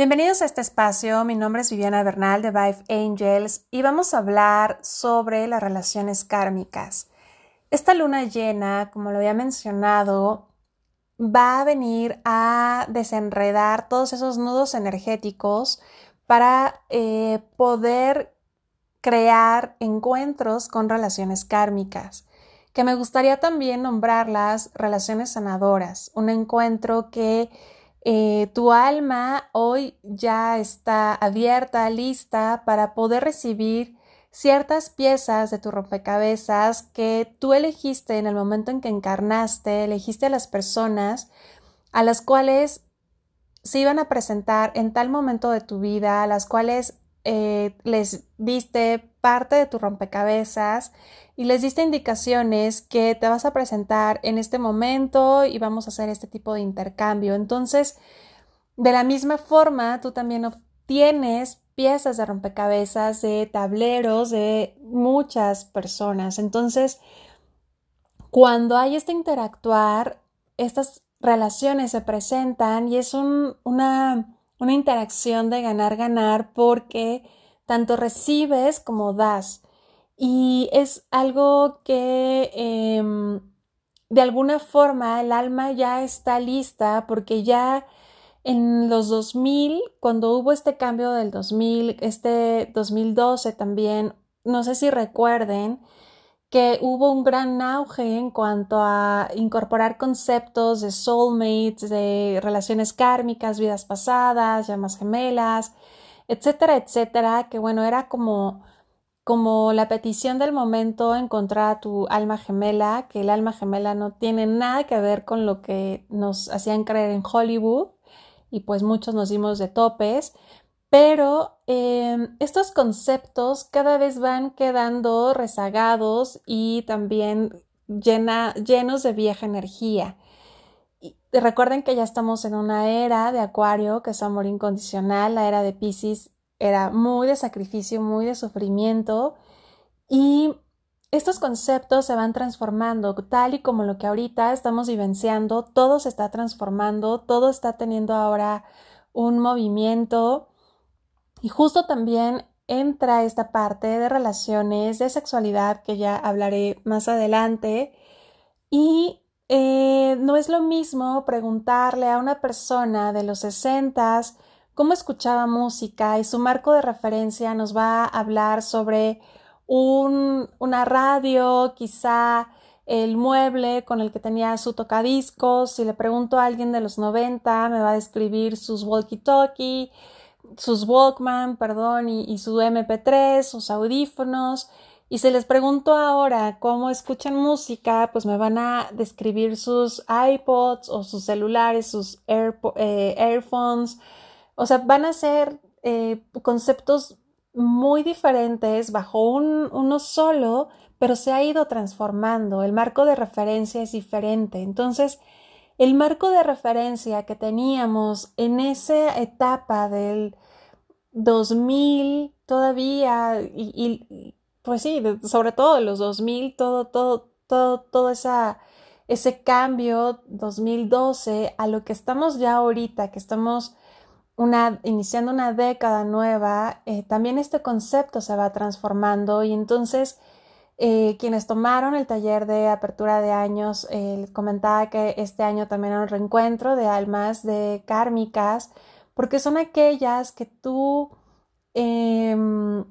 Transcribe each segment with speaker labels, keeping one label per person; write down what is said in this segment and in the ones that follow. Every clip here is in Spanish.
Speaker 1: Bienvenidos a este espacio, mi nombre es Viviana Bernal de Vive Angels y vamos a hablar sobre las relaciones kármicas. Esta luna llena, como lo había mencionado, va a venir a desenredar todos esos nudos energéticos para eh, poder crear encuentros con relaciones kármicas, que me gustaría también nombrarlas relaciones sanadoras, un encuentro que eh, tu alma hoy ya está abierta, lista para poder recibir ciertas piezas de tu rompecabezas que tú elegiste en el momento en que encarnaste, elegiste a las personas a las cuales se iban a presentar en tal momento de tu vida, a las cuales eh, les diste parte de tu rompecabezas y les diste indicaciones que te vas a presentar en este momento y vamos a hacer este tipo de intercambio. Entonces, de la misma forma, tú también obtienes piezas de rompecabezas, de tableros de muchas personas. Entonces, cuando hay este interactuar, estas relaciones se presentan y es una una interacción de ganar-ganar porque tanto recibes como das. Y es algo que em, de alguna forma el alma ya está lista porque ya en los 2000, cuando hubo este cambio del 2000, este 2012 también, no sé si recuerden, que hubo un gran auge en cuanto a incorporar conceptos de soulmates, de relaciones kármicas, vidas pasadas, llamas gemelas, etcétera, etcétera, que bueno, era como como la petición del momento encontrar a tu alma gemela, que el alma gemela no tiene nada que ver con lo que nos hacían creer en Hollywood y pues muchos nos dimos de topes, pero em, estos conceptos cada vez van quedando rezagados y también llenos de vieja energía. Recuerden que ya estamos en una era de Acuario, que es amor incondicional, la era de Pisces era muy de sacrificio, muy de sufrimiento y estos conceptos se van transformando, tal y como lo que ahorita estamos vivenciando, todo se está transformando, todo está teniendo ahora un movimiento y justo también entra esta parte de relaciones, de sexualidad, que ya hablaré más adelante. Y eh, no es lo mismo preguntarle a una persona de los sesentas cómo escuchaba música y su marco de referencia nos va a hablar sobre un, una radio, quizá el mueble con el que tenía su tocadiscos. Si le pregunto a alguien de los 90, me va a describir sus walkie-talkie sus Walkman, perdón, y, su MP3, sus audífonos. Y si les pregunto ahora cómo escuchan música, pues me van a describir sus iPods o sus celulares, sus eh, Airphones. O sea, van a ser eh, conceptos muy diferentes bajo un, uno solo, pero se ha ido transformando. El marco de referencia es diferente. Entonces, el marco de referencia que teníamos en esa etapa del 2000 todavía y, pues sí, sobre todo de los 2000, todo, todo, todo, todo esa, ese cambio 2012 a lo que estamos ya ahorita, que estamos una, iniciando una década nueva, eh, también este concepto se va transformando y entonces eh, quienes tomaron el taller de apertura de años, eh, comentaba que este año también era un reencuentro de almas de kármicas, porque son aquellas que tú em,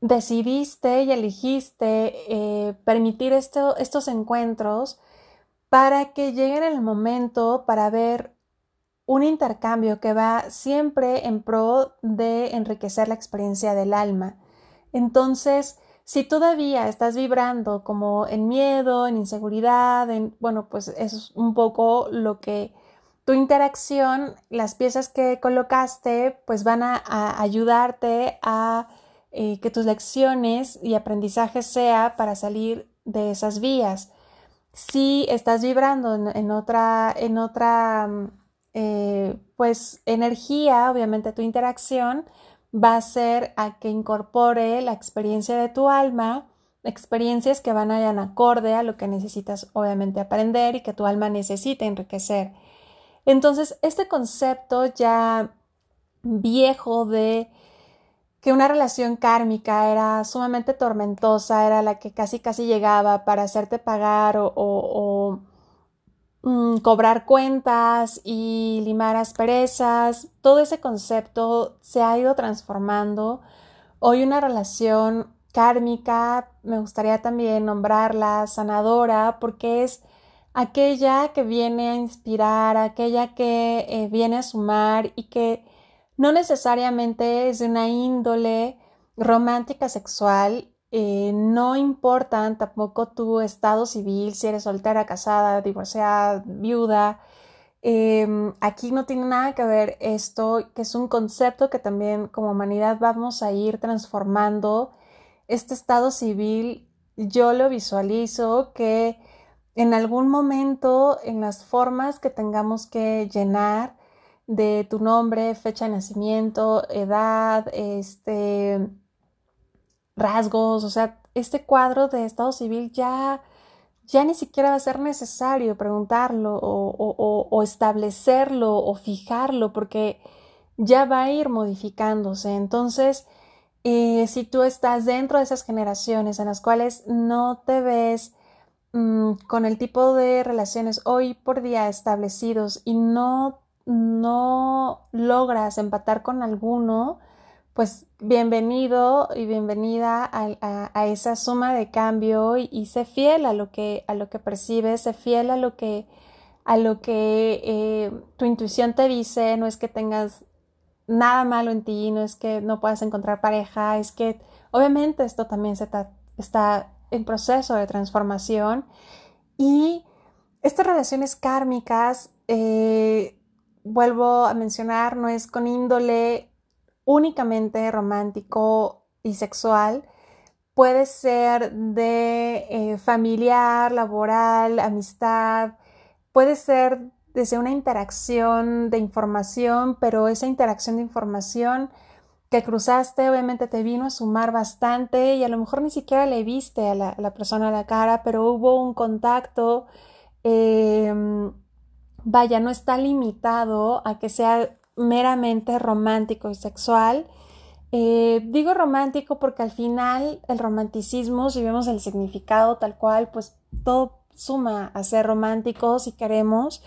Speaker 1: decidiste y elegiste eh, permitir estos encuentros para que lleguen el momento para ver un intercambio que va siempre en pro de enriquecer la experiencia del alma. Entonces, si todavía estás vibrando como en miedo, en inseguridad, en, bueno, pues eso es un poco lo que tu interacción, las piezas que colocaste, pues van a, ayudarte a eh, que tus lecciones y aprendizaje sea para salir de esas vías. Si estás vibrando en, otra, en otra, eh, pues, energía, obviamente tu interacción, va a ser a que incorpore la experiencia de tu alma, experiencias que van a ir acorde a lo que necesitas obviamente aprender y que tu alma necesita enriquecer. Entonces, este concepto ya viejo de que una relación kármica era sumamente tormentosa, era la que casi casi llegaba para hacerte pagar o, mm, cobrar cuentas y limar asperezas. Todo ese concepto se ha ido transformando. Hoy una relación kármica, me gustaría también nombrarla sanadora, porque es aquella que viene a inspirar, aquella que eh, viene a sumar y que no necesariamente es de una índole romántica sexual, eh, no importan tampoco tu estado civil, si eres soltera, casada, divorciada, viuda. Em, aquí no tiene nada que ver esto, que es un concepto que también como humanidad vamos a ir transformando. Este estado civil yo lo visualizo que en algún momento en las formas que tengamos que llenar de tu nombre, fecha de nacimiento, edad, este, rasgos, o sea, este cuadro de estado civil ya, ya ni siquiera va a ser necesario preguntarlo o, establecerlo o fijarlo porque ya va a ir modificándose. Entonces, eh, si tú estás dentro de esas generaciones en las cuales no te ves mm, con el tipo de relaciones hoy por día establecidos y no no logras empatar con alguno, pues bienvenido y bienvenida a, esa suma de cambio y, sé fiel a lo que, a lo que percibes, sé fiel a lo que, a lo que eh, tu intuición te dice, no es que tengas nada malo en ti, no es que no puedas encontrar pareja, es que obviamente esto también se está en proceso de transformación. Y estas relaciones kármicas eh, vuelvo a mencionar, no es con índole únicamente romántico y sexual, puede ser de eh, familiar, laboral, amistad, puede ser desde una interacción de información, pero esa interacción de información que cruzaste obviamente te vino a sumar bastante y a lo mejor ni siquiera le viste a la, persona a la cara, pero hubo un contacto. Em, vaya, no está limitado a que sea meramente romántico y sexual. Eh, digo romántico porque al final el romanticismo, si vemos el significado tal cual, pues todo suma a ser romántico si queremos.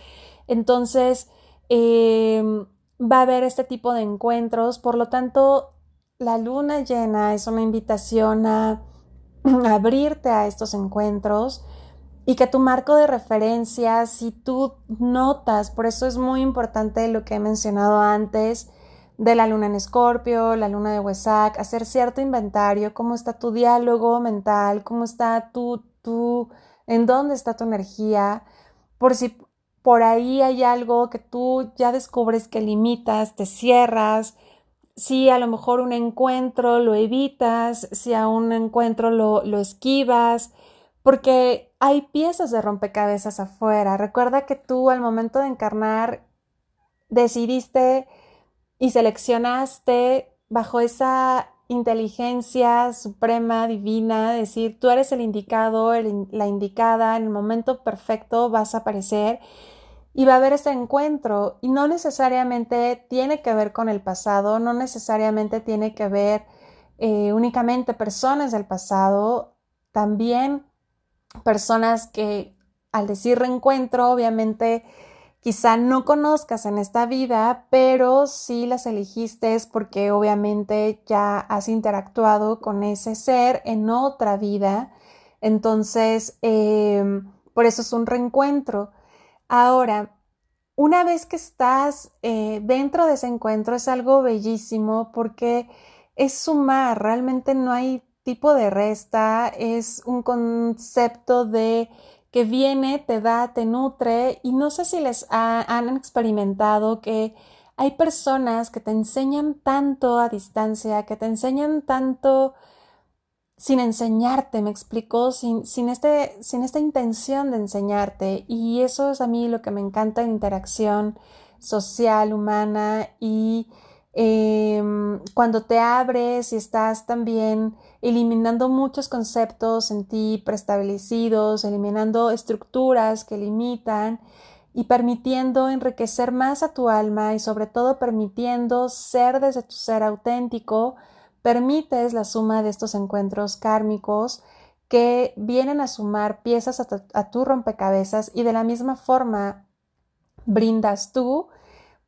Speaker 1: Entonces, em, va a haber este tipo de encuentros. Por lo tanto, la luna llena es una invitación a abrirte a estos encuentros y que tu marco de referencia, si tú notas, por eso es muy importante lo que he mencionado antes de la luna en Escorpio, la luna de Huesac, hacer cierto inventario, cómo está tu diálogo mental, cómo está tu, tu, en dónde está tu energía, por si por ahí hay algo que tú ya descubres que limitas, te cierras, si a lo mejor un encuentro lo evitas, si a un encuentro lo, lo esquivas, porque hay piezas de rompecabezas afuera. Recuerda que tú al momento de encarnar decidiste y seleccionaste bajo esa inteligencia suprema, divina, decir, tú eres el indicado, la indicada, en el momento perfecto vas a aparecer y va a haber ese encuentro y no necesariamente tiene que ver con el pasado, no necesariamente tiene que ver eh, únicamente personas del pasado, también personas que al decir reencuentro, obviamente quizá no conozcas en esta vida, pero sí las elegiste porque obviamente ya has interactuado con ese ser en otra vida. Entonces, em, por eso es un reencuentro. Ahora, una vez que estás eh, dentro de ese encuentro es algo bellísimo porque es sumar, realmente no hay tipo de resta es un concepto de que viene, te da, te nutre y no sé si les han experimentado que hay personas que te enseñan tanto a distancia, que te enseñan tanto sin enseñarte, me explico, sin, sin, este, sin esta intención de enseñarte. Y eso es a mí lo que me encanta en interacción social, humana y Em, cuando te abres y estás también eliminando muchos conceptos en ti preestablecidos, eliminando estructuras que limitan y permitiendo enriquecer más a tu alma y sobre todo permitiendo ser desde tu ser auténtico, permites la suma de estos encuentros kármicos que vienen a sumar piezas a tu, rompecabezas y de la misma forma brindas tú.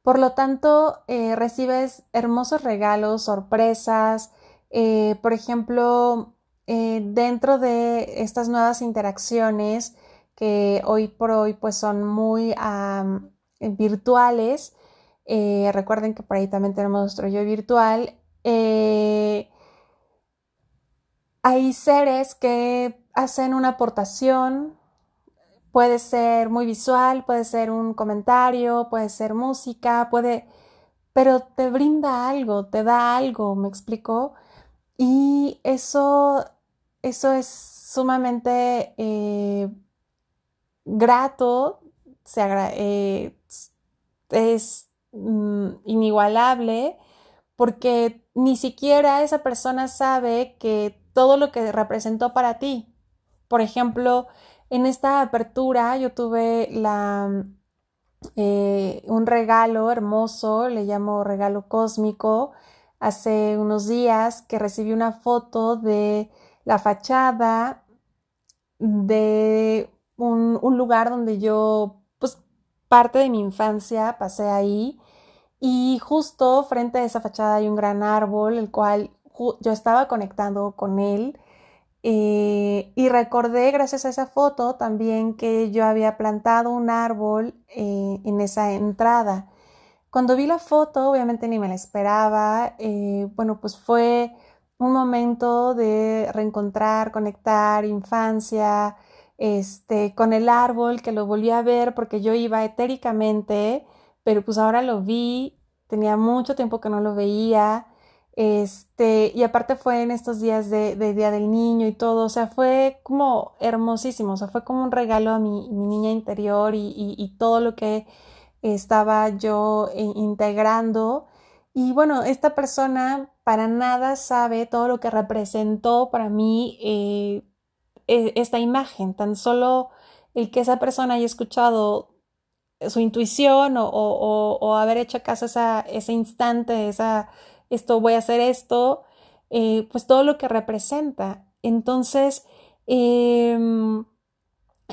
Speaker 1: Por lo tanto, eh, recibes hermosos regalos, sorpresas. Eh, por ejemplo, eh, dentro de estas nuevas interacciones, que hoy por hoy pues son muy virtuales. Eh, recuerden que por ahí también tenemos nuestro yo virtual. Hay seres que hacen una aportación, puede ser muy visual, puede ser un comentario, puede ser música, puede, pero te brinda algo, te da algo, me explico. Y eso, eso es sumamente eh, grato, eh, es mm, inigualable porque ni siquiera esa persona sabe que todo lo que representó para ti. Por ejemplo, en esta apertura yo tuve la, eh, un regalo hermoso, le llamo regalo cósmico, hace unos días que recibí una foto de la fachada de un, lugar donde yo, pues parte de mi infancia pasé ahí y justo frente a esa fachada hay un gran árbol, el cual yo estaba conectando con él. Eh, y recordé gracias a esa foto también que yo había plantado un árbol eh, en esa entrada. Cuando vi la foto, obviamente ni me la esperaba. Eh, bueno, pues fue un momento de reencontrar, conectar, infancia, este, con el árbol, que lo volví a ver porque yo iba etéricamente, pero pues ahora lo vi, tenía mucho tiempo que no lo veía, este, y aparte fue en estos días de, Día del Niño y todo, o sea, fue como hermosísimo, o sea, fue como un regalo a mi, niña interior y, todo lo que estaba yo integrando. Y bueno, esta persona para nada sabe todo lo que representó para mí eh, e, esta imagen, tan solo el que esa persona haya escuchado su intuición o, haber hecho caso a ese instante, esa, esto voy a hacer esto, eh, pues todo lo que representa. Entonces, em,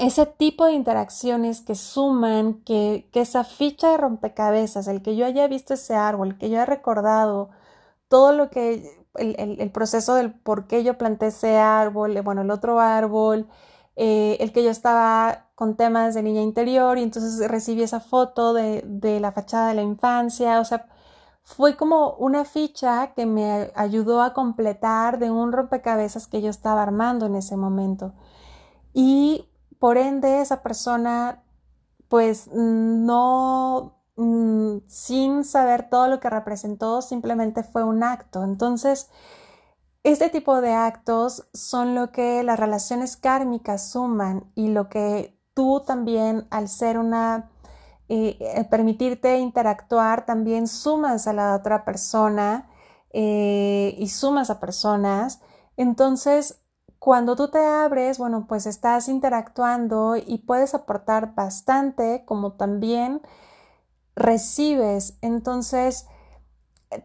Speaker 1: ese tipo de interacciones que suman, que, que, esa ficha de rompecabezas, el que yo haya visto ese árbol, el que yo haya recordado todo lo que el, proceso del por qué yo planté ese árbol, eh, bueno, el otro árbol, eh, el que yo estaba con temas de niña interior y entonces recibí esa foto de, de la fachada de la infancia, o sea, fue como una ficha que me ayudó a completar de un rompecabezas que yo estaba armando en ese momento. Y por ende esa persona pues no Mm, sin saber todo lo que representó, simplemente fue un acto. Entonces, este tipo de actos son lo que las relaciones kármicas suman y lo que tú también, al ser una, eh, permitirte interactuar, también sumas a la otra persona eh, y sumas a personas. Entonces, cuando tú te abres, bueno, pues estás interactuando y puedes aportar bastante, como también recibes. Entonces,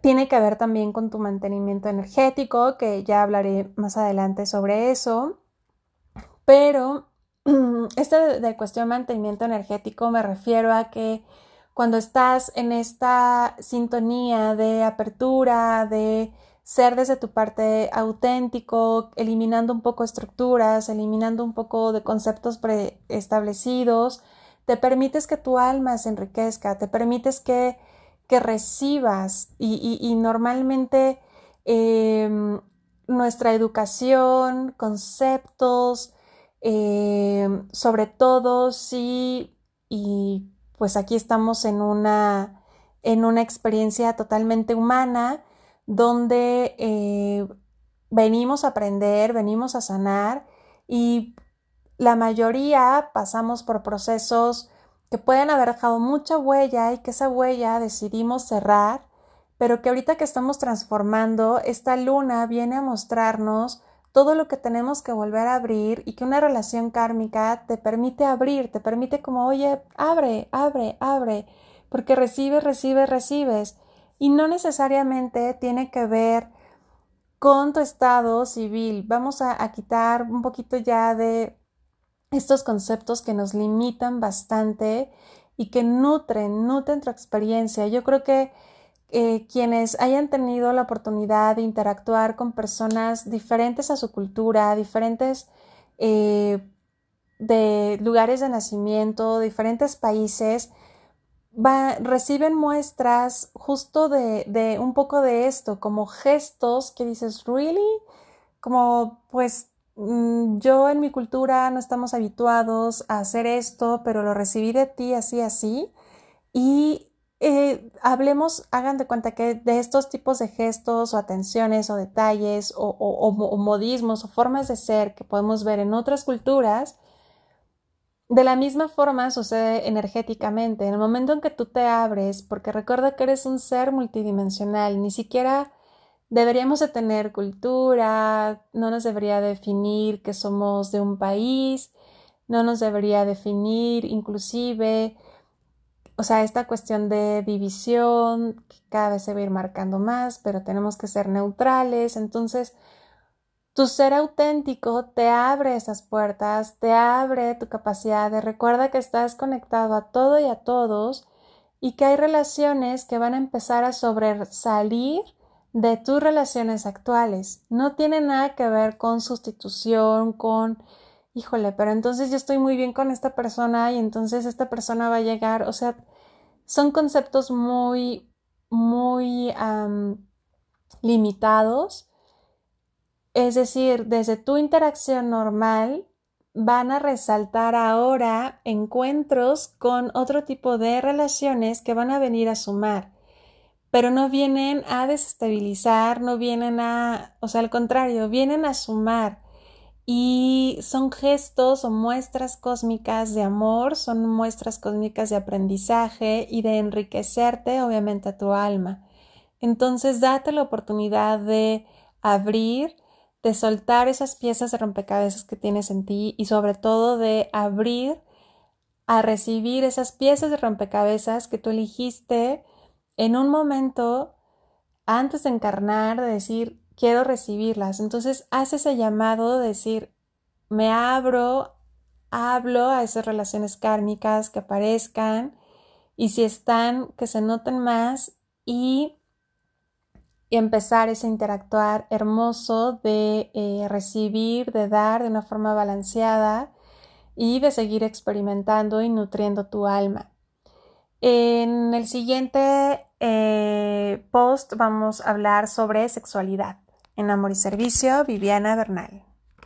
Speaker 1: tiene que ver también con tu mantenimiento energético, que ya hablaré más adelante sobre eso. Pero este de cuestión de mantenimiento energético me refiero a que cuando estás en esta sintonía de apertura, de ser desde tu parte auténtico, eliminando un poco estructuras, eliminando un poco de conceptos preestablecidos, te permites que tu alma se enriquezca, te permites que, que recibas y, normalmente em, nuestra educación, conceptos, em, sobre todo sí, y pues aquí estamos en una, en una experiencia totalmente humana donde eh, venimos a aprender, venimos a sanar y la mayoría pasamos por procesos que pueden haber dejado mucha huella y que esa huella decidimos cerrar, pero que ahorita que estamos transformando, esta luna viene a mostrarnos todo lo que tenemos que volver a abrir y que una relación kármica te permite abrir, te permite como, oye, abre, abre, abre, porque recibes, recibes, recibes. Y no necesariamente tiene que ver con tu estado civil. Vamos a, quitar un poquito ya de estos conceptos que nos limitan bastante y que nutren, nutren tu experiencia. Yo creo que eh, quienes hayan tenido la oportunidad de interactuar con personas diferentes a su cultura, diferentes eh, de lugares de nacimiento, diferentes países, reciben muestras justo de, de, un poco de esto, como gestos que dices, ¿really? Como, pues, mm, yo en mi cultura no estamos habituados a hacer esto, pero lo recibí de ti así, así. Y eh, hablemos, hagan de cuenta que de estos tipos de gestos o atenciones o detalles o, modismos o formas de ser que podemos ver en otras culturas, de la misma forma sucede energéticamente. En el momento en que tú te abres, porque recuerda que eres un ser multidimensional, ni siquiera deberíamos de tener cultura, no nos debería definir que somos de un país, no nos debería definir inclusive o sea, esta cuestión de división que cada vez se va a ir marcando más, pero tenemos que ser neutrales. Entonces, tu ser auténtico te abre esas puertas, te abre tu capacidad de recuerda que estás conectado a todo y a todos y que hay relaciones que van a empezar a sobresalir de tus relaciones actuales. No tiene nada que ver con sustitución, con híjole, pero entonces yo estoy muy bien con esta persona y entonces esta persona va a llegar, o sea, son conceptos muy, muy limitados. Es decir, desde tu interacción normal van a resaltar ahora encuentros con otro tipo de relaciones que van a venir a sumar, pero no vienen a desestabilizar, no vienen a, o sea, al contrario, vienen a sumar y son gestos o muestras cósmicas de amor, son muestras cósmicas de aprendizaje y de enriquecerte obviamente a tu alma. Entonces date la oportunidad de abrir, de soltar esas piezas de rompecabezas que tienes en ti y sobre todo de abrir a recibir esas piezas de rompecabezas que tú elegiste en un momento antes de encarnar, de decir, quiero recibirlas. Entonces, haz ese llamado de decir, me abro, hablo a esas relaciones kármicas que aparezcan y si están, que se noten más y, empezar ese interactuar hermoso de eh, recibir, de dar de una forma balanceada y de seguir experimentando y nutriendo tu alma. En el siguiente eh, post vamos a hablar sobre sexualidad. En Amor y Servicio, Viviana Bernal.